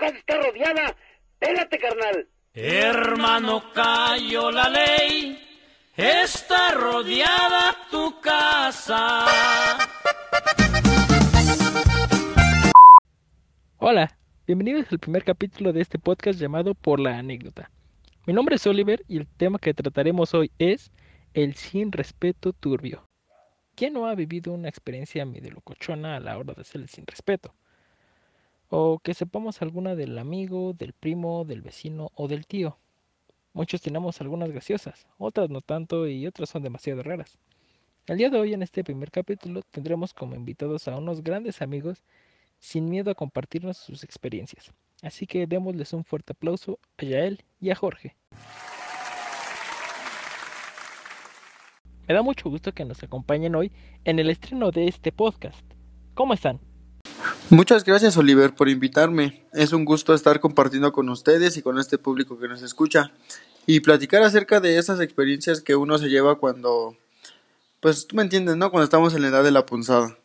casa está rodeada. Pégate, carnal. Hermano, cayó la ley. Está rodeada tu casa. Hola, bienvenidos al primer capítulo de este podcast llamado Por la anécdota. Mi nombre es Oliver y el tema que trataremos hoy es el sin respeto turbio. ¿Quién no ha vivido una experiencia medio locochona a la hora de hacer el sin respeto? O que sepamos alguna del amigo, del primo, del vecino o del tío. Muchos tenemos algunas graciosas, otras no tanto y otras son demasiado raras. El día de hoy en este primer capítulo tendremos como invitados a unos grandes amigos sin miedo a compartirnos sus experiencias. Así que démosles un fuerte aplauso a Yael y a Jorge. Me da mucho gusto que nos acompañen hoy en el estreno de este podcast. ¿Cómo están? Muchas gracias Oliver por invitarme. Es un gusto estar compartiendo con ustedes y con este público que nos escucha y platicar acerca de esas experiencias que uno se lleva cuando, pues tú me entiendes, ¿no? Cuando estamos en la edad de la punzada.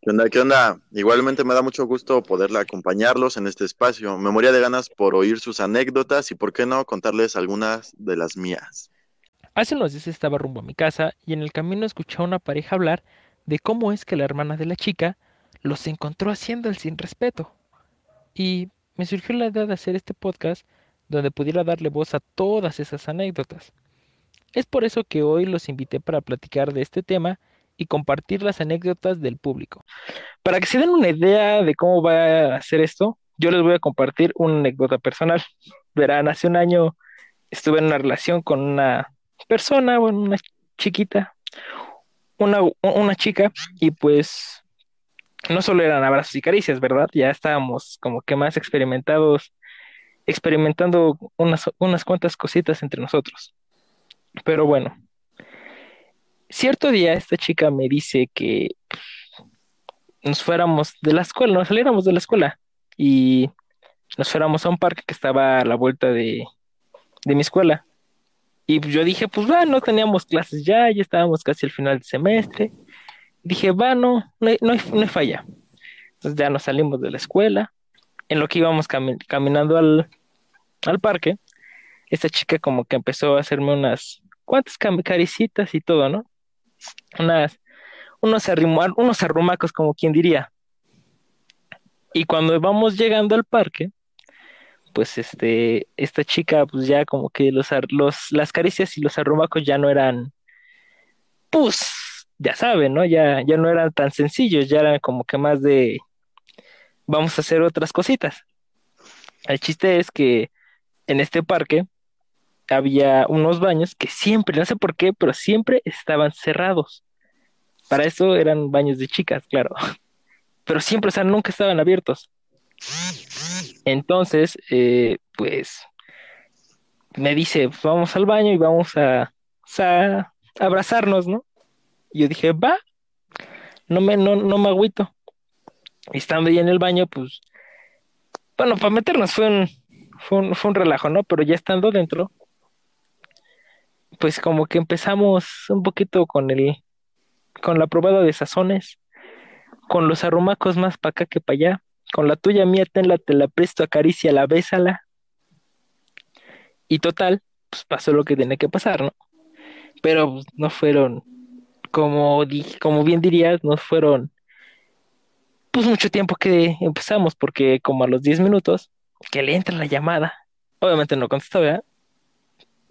¿Qué onda? ¿Qué onda? Igualmente me da mucho gusto poderle acompañarlos en este espacio. Me moría de ganas por oír sus anécdotas y, por qué no, contarles algunas de las mías. Hace unos días estaba rumbo a mi casa y en el camino escuché a una pareja hablar de cómo es que la hermana de la chica los encontró haciendo el sin respeto. Y me surgió la idea de hacer este podcast donde pudiera darle voz a todas esas anécdotas. Es por eso que hoy los invité para platicar de este tema y compartir las anécdotas del público. Para que se den una idea de cómo va a ser esto, yo les voy a compartir una anécdota personal. Verán, hace un año estuve en una relación con una persona, bueno, una chiquita, una, una chica, y pues no solo eran abrazos y caricias, ¿verdad? Ya estábamos como que más experimentados, experimentando unas, unas cuantas cositas entre nosotros. Pero bueno, cierto día esta chica me dice que nos fuéramos de la escuela, nos saliéramos de la escuela y nos fuéramos a un parque que estaba a la vuelta de, de mi escuela. Y yo dije, pues va, no teníamos clases ya, ya estábamos casi al final del semestre. Dije, va, no, no hay, no hay, no hay falla. Entonces ya nos salimos de la escuela. En lo que íbamos cami caminando al, al parque, esta chica como que empezó a hacerme unas cuantas caricitas y todo, ¿no? unas, unos, arrimar, unos arrumacos, como quien diría. Y cuando vamos llegando al parque, pues este, esta chica, pues ya como que los, los, las caricias y los arrumacos ya no eran, pues, ya saben, ¿no? Ya, ya no eran tan sencillos, ya eran como que más de, vamos a hacer otras cositas. El chiste es que en este parque había unos baños que siempre, no sé por qué, pero siempre estaban cerrados. Para eso eran baños de chicas, claro. Pero siempre, o sea, nunca estaban abiertos. Entonces, eh, pues, me dice, vamos al baño y vamos a, a abrazarnos, ¿no? Y yo dije, va, no me, no, no me agüito. Y estando ahí en el baño, pues, bueno, para meternos fue un, fue un, fue un relajo, ¿no? Pero ya estando dentro, pues como que empezamos un poquito con el con la probada de sazones, con los arrumacos más para acá que para allá, con la tuya mía tenla, te la presto, acaricia, la bésala. Y total, pues pasó lo que tenía que pasar, ¿no? Pero pues, no fueron, como, como bien dirías, no fueron pues mucho tiempo que empezamos, porque como a los 10 minutos, que le entra la llamada. Obviamente no contestó, ¿verdad?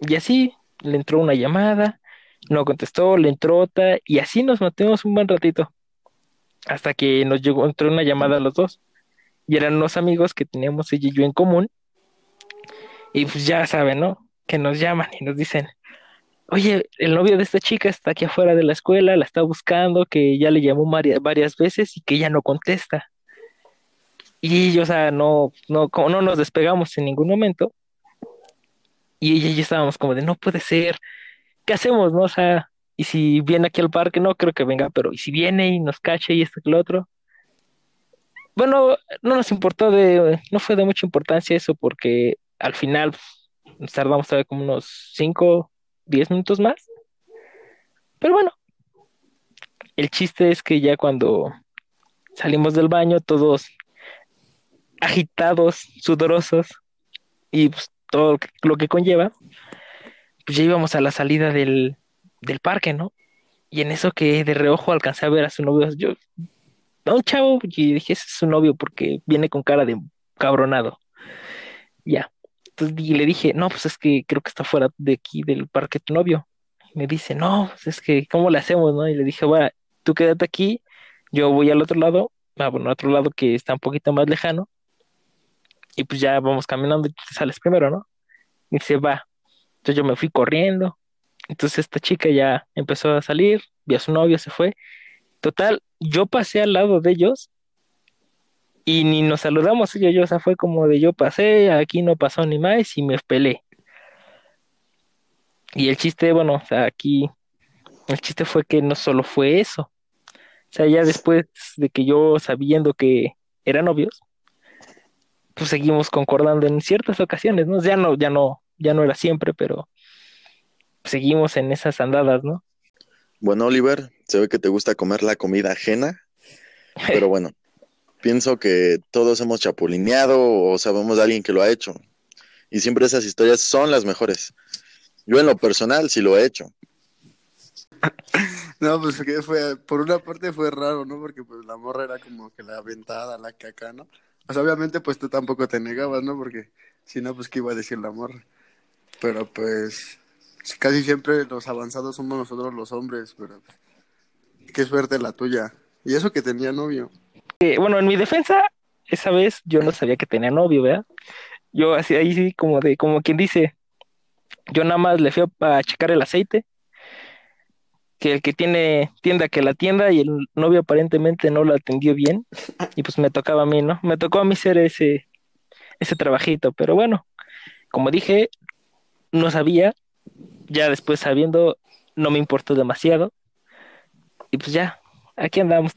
Y así le entró una llamada, no contestó, le entró otra, y así nos mantuvimos un buen ratito. Hasta que nos llegó, entró una llamada a los dos. Y eran unos amigos que teníamos ella y yo en común. Y pues ya saben, ¿no? Que nos llaman y nos dicen, oye, el novio de esta chica está aquí afuera de la escuela, la está buscando, que ya le llamó varias veces y que ya no contesta. Y, o sea, no, no, como no nos despegamos en ningún momento, y ella y yo estábamos como de, no puede ser, ¿qué hacemos, no? O sea, y si viene aquí al parque, no creo que venga, pero y si viene y nos cache y esto que lo otro. Bueno, no nos importó de, no fue de mucha importancia eso porque al final nos tardamos todavía como unos 5, 10 minutos más. Pero bueno, el chiste es que ya cuando salimos del baño todos agitados, sudorosos y pues, todo lo que, conlleva, pues ya íbamos a la salida del, del parque, ¿no? Y en eso que de reojo alcancé a ver a su novio, yo, a un chavo, y dije, ese es su novio porque viene con cara de cabronado. Ya. Entonces y le dije, no, pues es que creo que está fuera de aquí del parque tu novio. Y me dice, no, pues es que, ¿cómo le hacemos, no? Y le dije, va, tú quédate aquí, yo voy al otro lado, ah, bueno, otro lado que está un poquito más lejano, y pues ya vamos caminando y tú sales primero, ¿no? Y dice, va. Entonces yo me fui corriendo, entonces esta chica ya empezó a salir, vio a su novio, se fue. Total, yo pasé al lado de ellos y ni nos saludamos ella y yo, o sea, fue como de yo pasé, aquí no pasó ni más y me pelé. Y el chiste, bueno, o sea, aquí el chiste fue que no solo fue eso. O sea, ya después de que yo sabiendo que eran novios, pues seguimos concordando en ciertas ocasiones, ¿no? Ya no, ya no, ya no era siempre, pero seguimos en esas andadas, ¿no? Bueno, Oliver, se ve que te gusta comer la comida ajena, pero bueno, pienso que todos hemos chapulineado o sabemos de alguien que lo ha hecho. Y siempre esas historias son las mejores. Yo en lo personal sí lo he hecho. No, pues que fue, por una parte fue raro, ¿no? Porque pues la morra era como que la aventada, la caca, ¿no? O sea, obviamente pues tú tampoco te negabas, ¿no? Porque si no, pues qué iba a decir la morra. Pero pues casi siempre los avanzados somos nosotros los hombres, pero qué suerte la tuya. Y eso que tenía novio. Eh, bueno, en mi defensa, esa vez yo no sabía que tenía novio, ¿verdad? Yo así ahí como de, como quien dice, yo nada más le fui a checar el aceite, que el que tiene tienda que la tienda y el novio aparentemente no lo atendió bien y pues me tocaba a mí, ¿no? Me tocó a mí ser ese ese trabajito, pero bueno, como dije, no sabía, ya después sabiendo no me importó demasiado y pues ya, aquí andamos.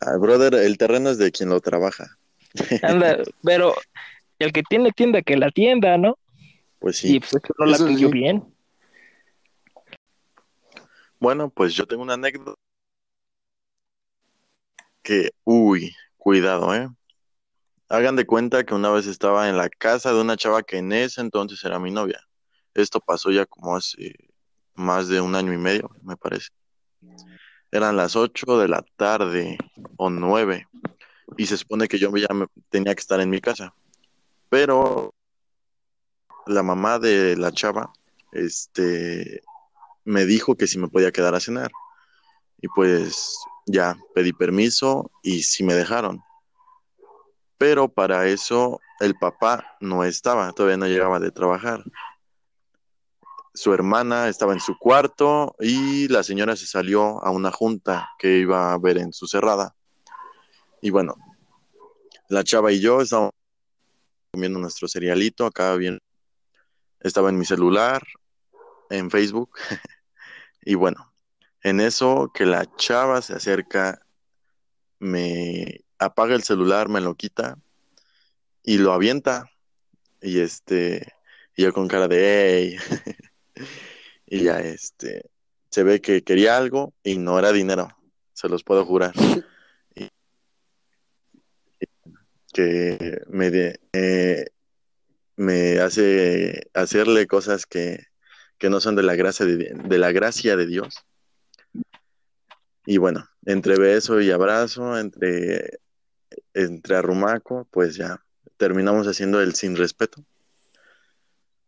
Ah, brother, el terreno es de quien lo trabaja. Anda, pero el que tiene tienda que la tienda, ¿no? Pues sí. Y pues es que no la Eso atendió sí. bien. Bueno, pues yo tengo una anécdota que, uy, cuidado, ¿eh? Hagan de cuenta que una vez estaba en la casa de una chava que en ese entonces era mi novia. Esto pasó ya como hace más de un año y medio, me parece. Eran las 8 de la tarde o 9 y se supone que yo ya tenía que estar en mi casa. Pero la mamá de la chava, este, me dijo que si me podía quedar a cenar. Y pues ya pedí permiso y sí me dejaron. Pero para eso el papá no estaba, todavía no llegaba de trabajar. Su hermana estaba en su cuarto y la señora se salió a una junta que iba a ver en su cerrada. Y bueno, la chava y yo estábamos comiendo nuestro cerealito acá bien. Estaba en mi celular, en Facebook. y bueno, en eso que la chava se acerca, me apaga el celular, me lo quita y lo avienta. Y este, y yo con cara de hey. y ya este, se ve que quería algo y no era dinero, se los puedo jurar. Y- que me, de- eh, me hace hacerle cosas que, que no son de la gracia de, de la gracia de Dios. Y bueno, entre beso y abrazo, entre, entre arrumaco, pues ya terminamos haciendo el sin respeto.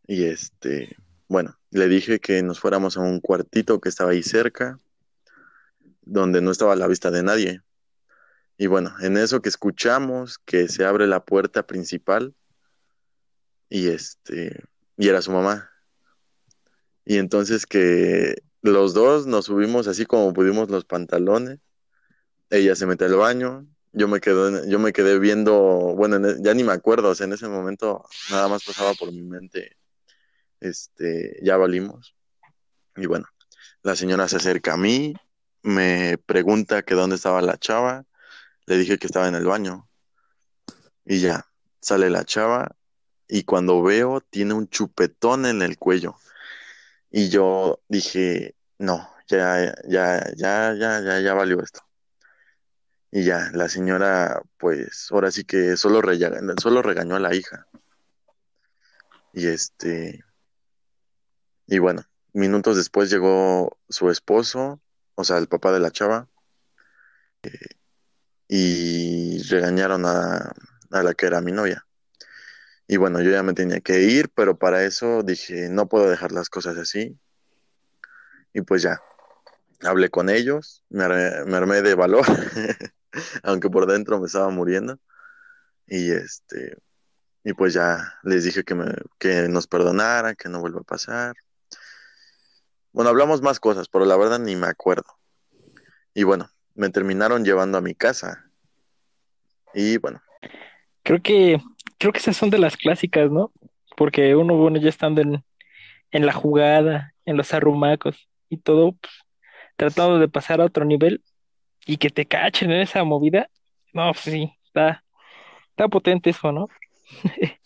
Y este, bueno, le dije que nos fuéramos a un cuartito que estaba ahí cerca, donde no estaba a la vista de nadie. Y bueno, en eso que escuchamos que se abre la puerta principal y este, y era su mamá. Y entonces que los dos nos subimos así como pudimos los pantalones. Ella se mete al baño, yo me quedé, yo me quedé viendo, bueno, en e- ya ni me acuerdo, o sea, en ese momento nada más pasaba por mi mente, este, ya valimos. Y bueno, la señora se acerca a mí, me pregunta que dónde estaba la chava, le dije que estaba en el baño. Y ya, sale la chava y cuando veo tiene un chupetón en el cuello. Y yo dije, no, ya, ya, ya, ya, ya, ya valió esto. Y ya, la señora, pues ahora sí que solo, solo regañó a la hija. Y este, y bueno, minutos después llegó su esposo, o sea, el papá de la chava, y regañaron a, a la que era mi novia. Y bueno, yo ya me tenía que ir, pero para eso dije, no puedo dejar las cosas así. Y pues ya, hablé con ellos, me armé, me armé de valor, aunque por dentro me estaba muriendo. Y este, y pues ya les dije que, me, que nos perdonaran, que no vuelva a pasar. Bueno, hablamos más cosas, pero la verdad ni me acuerdo. Y bueno, me terminaron llevando a mi casa. Y bueno, Creo que, creo que esas son de las clásicas, ¿no? Porque uno, bueno, ya estando en, en la jugada, en los arrumacos y todo, pues, tratando de pasar a otro nivel y que te cachen en esa movida, no, pues sí, está, está potente eso, ¿no?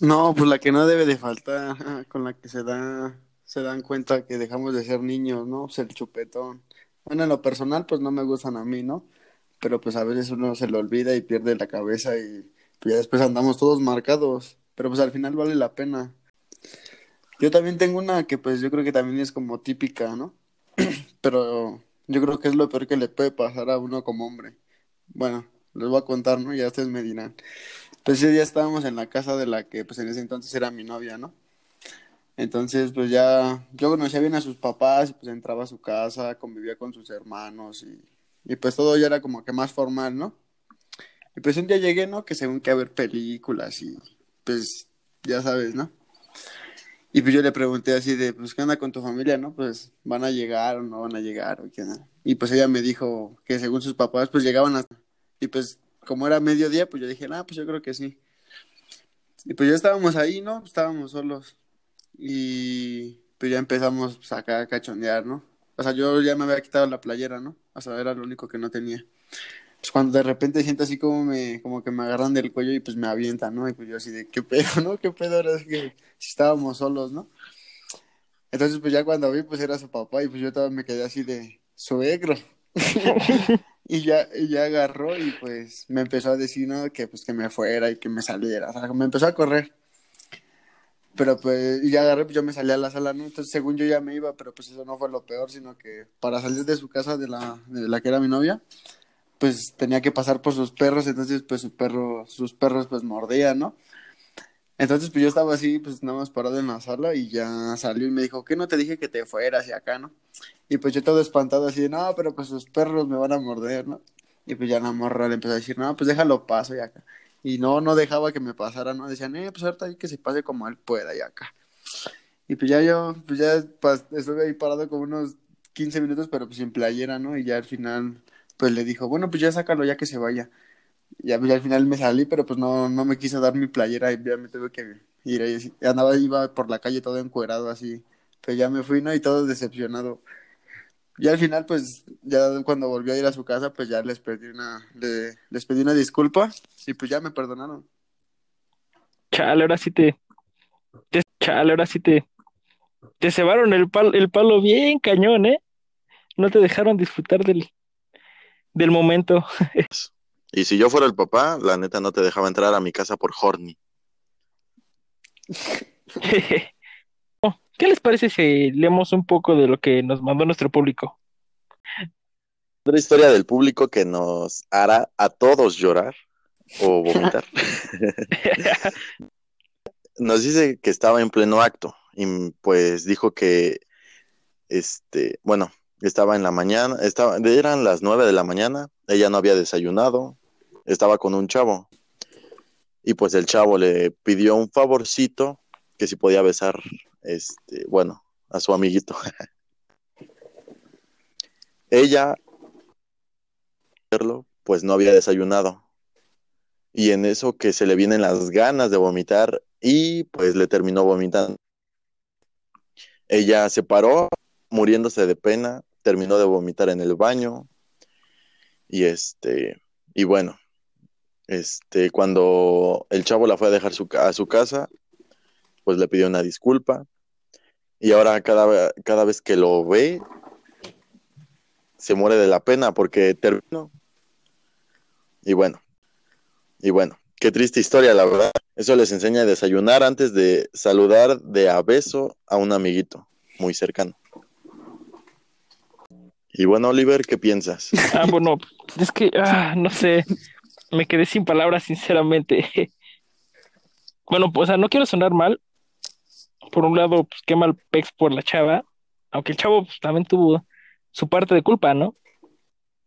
No, pues la que no debe de faltar, con la que se da, se dan cuenta que dejamos de ser niños, ¿no? Pues el chupetón. Bueno, en lo personal, pues no me gustan a mí, ¿no? Pero pues a veces uno se lo olvida y pierde la cabeza y pues ya después andamos todos marcados. Pero pues al final vale la pena. Yo también tengo una que pues yo creo que también es como típica, ¿no? Pero yo creo que es lo peor que le puede pasar a uno como hombre. Bueno, les voy a contar, ¿no? Ya ustedes me dirán. Pues ese día estábamos en la casa de la que pues en ese entonces era mi novia, ¿no? Entonces pues ya yo conocía bien a sus papás pues entraba a su casa, convivía con sus hermanos y, y pues todo ya era como que más formal, ¿no? Y pues un día llegué, ¿no? Que según que a ver películas y pues ya sabes, ¿no? Y pues yo le pregunté así de, pues, ¿qué onda con tu familia, no? Pues, ¿van a llegar o no van a llegar o qué onda? Y pues ella me dijo que según sus papás, pues llegaban hasta... Y pues, como era mediodía, pues yo dije, ah, pues yo creo que sí. Y pues ya estábamos ahí, ¿no? Estábamos solos. Y pues ya empezamos pues, acá a cachondear, ¿no? O sea, yo ya me había quitado la playera, ¿no? O sea, era lo único que no tenía. Pues cuando de repente siento así como me, como que me agarran del cuello y pues me avientan, ¿no? Y pues yo así de, ¿qué pedo, no? ¿Qué pedo? Ahora es que si estábamos solos, ¿no? Entonces pues ya cuando vi pues era su papá y pues yo todavía me quedé así de, suegro. Y ya, y ya agarró y pues me empezó a decir, ¿no? Que pues que me fuera y que me saliera. O sea, me empezó a correr. Pero pues, ya agarré, pues yo me salí a la sala, ¿no? Entonces, según yo ya me iba, pero pues eso no fue lo peor, sino que para salir de su casa, de la, de la que era mi novia, pues tenía que pasar por sus perros, entonces pues su perro, sus perros pues mordían, ¿no? Entonces pues yo estaba así, pues nada más parado en la sala y ya salió y me dijo, ¿qué no te dije que te fueras y acá, no? Y pues yo todo espantado así, no, pero pues sus perros me van a morder, ¿no? Y pues ya la morra le empezó a decir, no, pues déjalo paso y acá. Y no, no dejaba que me pasara, ¿no? Decían, eh, pues ahorita que se pase como él pueda y acá. Y pues ya yo, pues ya estuve ahí parado como unos 15 minutos, pero pues sin playera, ¿no? Y ya al final, pues le dijo, bueno, pues ya sácalo ya que se vaya. Pues, ya al final me salí, pero pues no, no me quiso dar mi playera y ya me tuve que ir ahí. Andaba, iba por la calle todo encuerado así. Pues ya me fui, ¿no? Y todo decepcionado. Y al final, pues, ya cuando volvió a ir a su casa, pues ya les pedí una, le- les pedí una disculpa y pues ya me perdonaron. Chale, ahora sí te, te- chale, ahora sí te, te cebaron el palo, el palo bien cañón, ¿eh? No te dejaron disfrutar del, del momento. y si yo fuera el papá, la neta no te dejaba entrar a mi casa por horny. ¿Qué les parece si leemos un poco de lo que nos mandó nuestro público? Otra historia del público que nos hará a todos llorar o vomitar. Nos dice que estaba en pleno acto y pues dijo que, este, bueno, estaba en la mañana, estaba, eran las nueve de la mañana, ella no había desayunado, estaba con un chavo y pues el chavo le pidió un favorcito que si podía besar, este, bueno, a su amiguito. Ella, pues no había desayunado y en eso que se le vienen las ganas de vomitar y pues le terminó vomitando. Ella se paró muriéndose de pena, terminó de vomitar en el baño y este y bueno, este cuando el chavo la fue a dejar su, a su casa, pues le pidió una disculpa y ahora cada, cada vez que lo ve se muere de la pena porque terminó. Y bueno, y bueno, qué triste historia, la verdad. Eso les enseña a desayunar antes de saludar de a beso a un amiguito muy cercano. Y bueno, Oliver, ¿qué piensas? Ah, bueno, es que, ah, no sé, me quedé sin palabras, sinceramente. Bueno, pues, o sea, no quiero sonar mal. Por un lado, pues qué mal pex por la chava, aunque el chavo pues, también tuvo su parte de culpa, ¿no?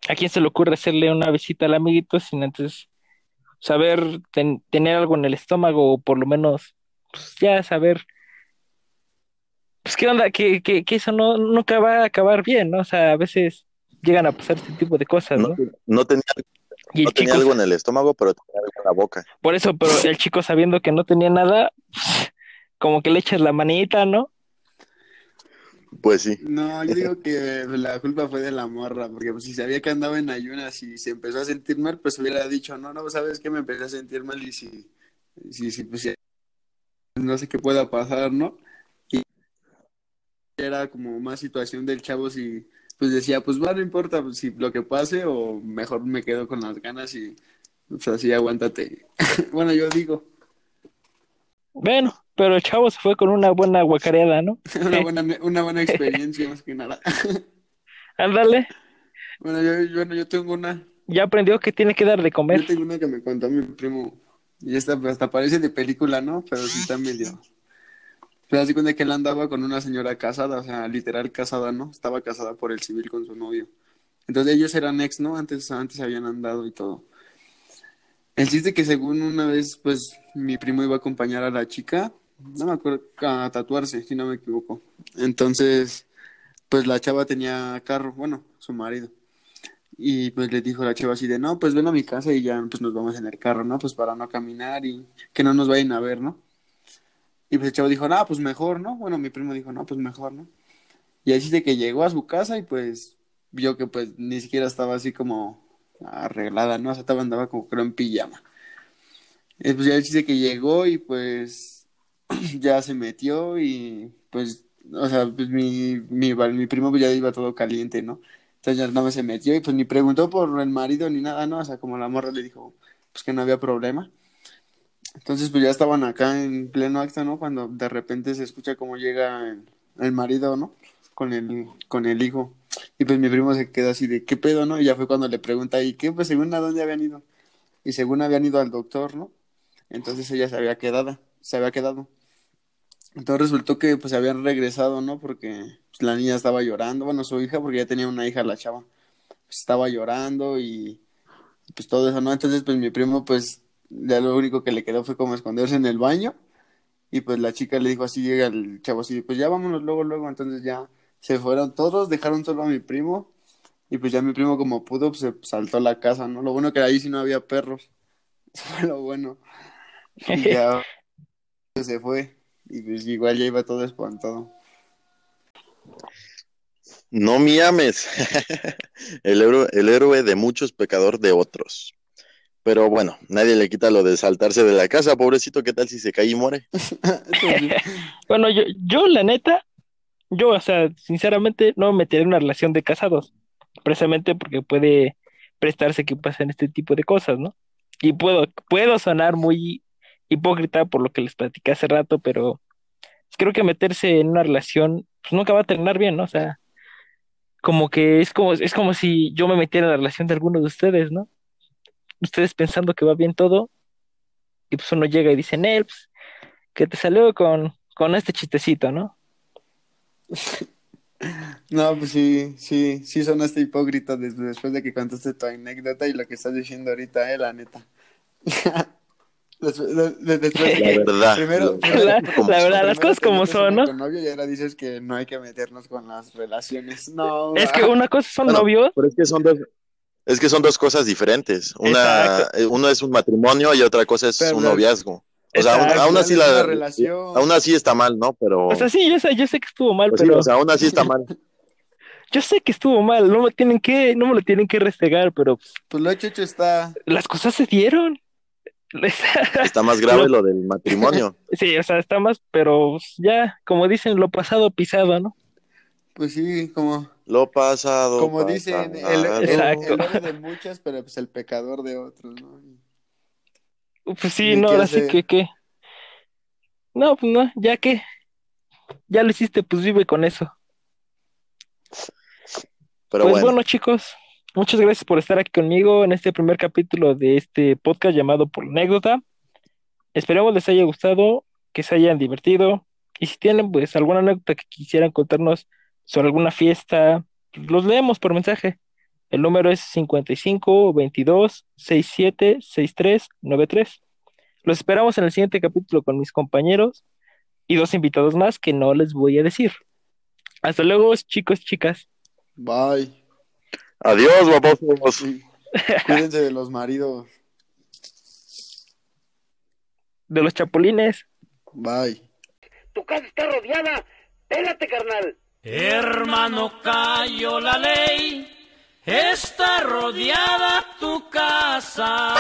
¿A quién se le ocurre hacerle una visita al amiguito sin antes saber ten- tener algo en el estómago o por lo menos, pues ya saber, pues qué onda, que, que, que eso no, nunca va a acabar bien, ¿no? O sea, a veces llegan a pasar este tipo de cosas, No, ¿no? no tenía, no tenía chico, algo en el estómago, pero tenía algo en la boca. por eso, pero el chico sabiendo que no tenía nada, como que le echas la manita, ¿no? Pues sí. No, yo digo que la culpa fue de la morra, porque pues, si sabía que andaba en ayunas y se empezó a sentir mal, pues hubiera dicho, no, no, sabes que me empecé a sentir mal y si, si, si pues ya- no sé qué pueda pasar, ¿no? Y era como más situación del chavo si pues decía, pues va, no importa pues, si lo que pase o mejor me quedo con las ganas y pues así aguántate. Bueno, yo digo, Bueno, pero el chavo se fue con una buena guacareada, ¿no? una buena, una buena experiencia más que nada. Ándale, Bueno, yo, yo, bueno, yo tengo una. ya aprendió que tiene que dar de Yo comer. tengo una que me contó mi primo. Y esta pues, hasta parece de película, ¿no? Pero sí está medio. Pero así cuenta que él andaba con una señora casada, o sea, literal casada, ¿no? Estaba casada por el civil con su novio. Entonces ellos eran ex, ¿no? Antes, antes habían andado y todo. El chiste que según una vez, pues, mi primo iba a acompañar a la chica, no me acuerdo, a tatuarse, si no me equivoco. Entonces, pues la chava tenía carro, bueno, su marido. Y pues le dijo la chava así de, no, pues ven a mi casa y ya pues nos vamos en el carro, ¿no? Pues para no caminar y que no nos vayan a ver, ¿no? Y pues el chavo dijo, no, pues mejor, ¿no? Bueno, mi primo dijo, no, pues mejor, ¿no? Y así de que llegó a su casa y pues vio que pues ni siquiera estaba así como arreglada, ¿no? O sea, estaba, andaba como creo en pijama. Y pues ya dice que llegó y pues ya se metió y pues, o sea, pues mi, mi, mi primo pues ya iba todo caliente, ¿no? Entonces ya nada más se metió y pues ni preguntó por el marido ni nada, ¿no? O sea, como la morra le dijo, pues que no había problema. Entonces pues ya estaban acá en pleno acto, ¿no? Cuando de repente se escucha cómo llega el, el marido, ¿no? Con el, con el hijo. Y pues mi primo se queda así de, ¿qué pedo, no? Y ya fue cuando le pregunta, ¿y qué? Pues según a dónde habían ido. Y según habían ido al doctor, ¿no? Entonces ella se había quedado, se había quedado. Entonces resultó que pues habían regresado, ¿no? Porque pues, la niña estaba llorando, bueno, su hija, porque ya tenía una hija la chava, pues, estaba llorando y pues todo eso, ¿no? Entonces pues mi primo pues ya lo único que le quedó fue como esconderse en el baño y pues la chica le dijo así, llega el chavo así, pues ya vámonos luego, luego, entonces ya se fueron todos, dejaron solo a mi primo y pues ya mi primo como pudo pues se saltó a la casa, ¿no? Lo bueno que ahí sí no había perros, eso fue lo bueno. Y ya se fue y pues igual ya iba todo espantado. No me ames. el, héroe, el héroe de muchos, pecador de otros. Pero bueno, nadie le quita lo de saltarse de la casa, pobrecito, ¿qué tal si se cae y muere? Bueno, yo, yo la neta, yo, o sea, sinceramente no me metería en una relación de casados, precisamente porque puede prestarse que pasen este tipo de cosas, ¿no? Y puedo, puedo sonar muy hipócrita por lo que les platicé hace rato, pero creo que meterse en una relación pues, nunca va a terminar bien, ¿no? O sea, como que es como, es como si yo me metiera en la relación de alguno de ustedes, ¿no? Ustedes pensando que va bien todo, y pues uno llega y dice, Nel, pues, que te salió con, con este chistecito, ¿no? No, pues sí, sí, sí sonaste hipócrita des- después de que contaste tu anécdota y lo que estás diciendo ahorita, eh, la neta. La verdad. primero, La, como la son. verdad, las cosas como son, ¿no? con novio y ahora dices que no hay que meternos con las relaciones. No, Es que una cosa son Bueno, novios, Pero es que son dos, es que son dos cosas diferentes. Una, Exacto. eh, uno es un matrimonio y otra cosa es Pero un noviazgo. O sea, aún, así la, relación. aún así está mal, ¿no? Pero, o sea, sí, yo sé, yo sé que estuvo mal, pues sí, pero o sea, aún así está mal. yo sé que estuvo mal, no me tienen que, no me lo tienen que restregar, pero pues, pues lo hecho hecho está. las cosas se dieron. Está más grave lo del matrimonio. Sí, o sea, está más, pero ya, como dicen, lo pasado pisado, ¿no? Pues sí, como, Lo pasado. Como dicen, el, pasado. el, el de muchos, pero pues el pecador de otros, ¿no? Pues sí, no, qué ahora sí que, que. No, pues no, ya que. Ya lo hiciste, pues vive con eso. Pero pues bueno, bueno, chicos, muchas gracias por estar aquí conmigo en este primer capítulo de este podcast llamado Por Anécdota. Esperamos les haya gustado, que se hayan divertido. Y si tienen pues alguna anécdota que quisieran contarnos sobre alguna fiesta, los leemos por mensaje. El número es 55 22 67 63 93. Los esperamos en el siguiente capítulo con mis compañeros y dos invitados más que no les voy a decir. Hasta luego, chicos, chicas. Bye. Adiós, babosos. Sí. Cuídense de los maridos. De los chapulines. Bye. Tu casa está rodeada. Pélate, carnal. Hermano, cayó la ley, está rodeada tu casa.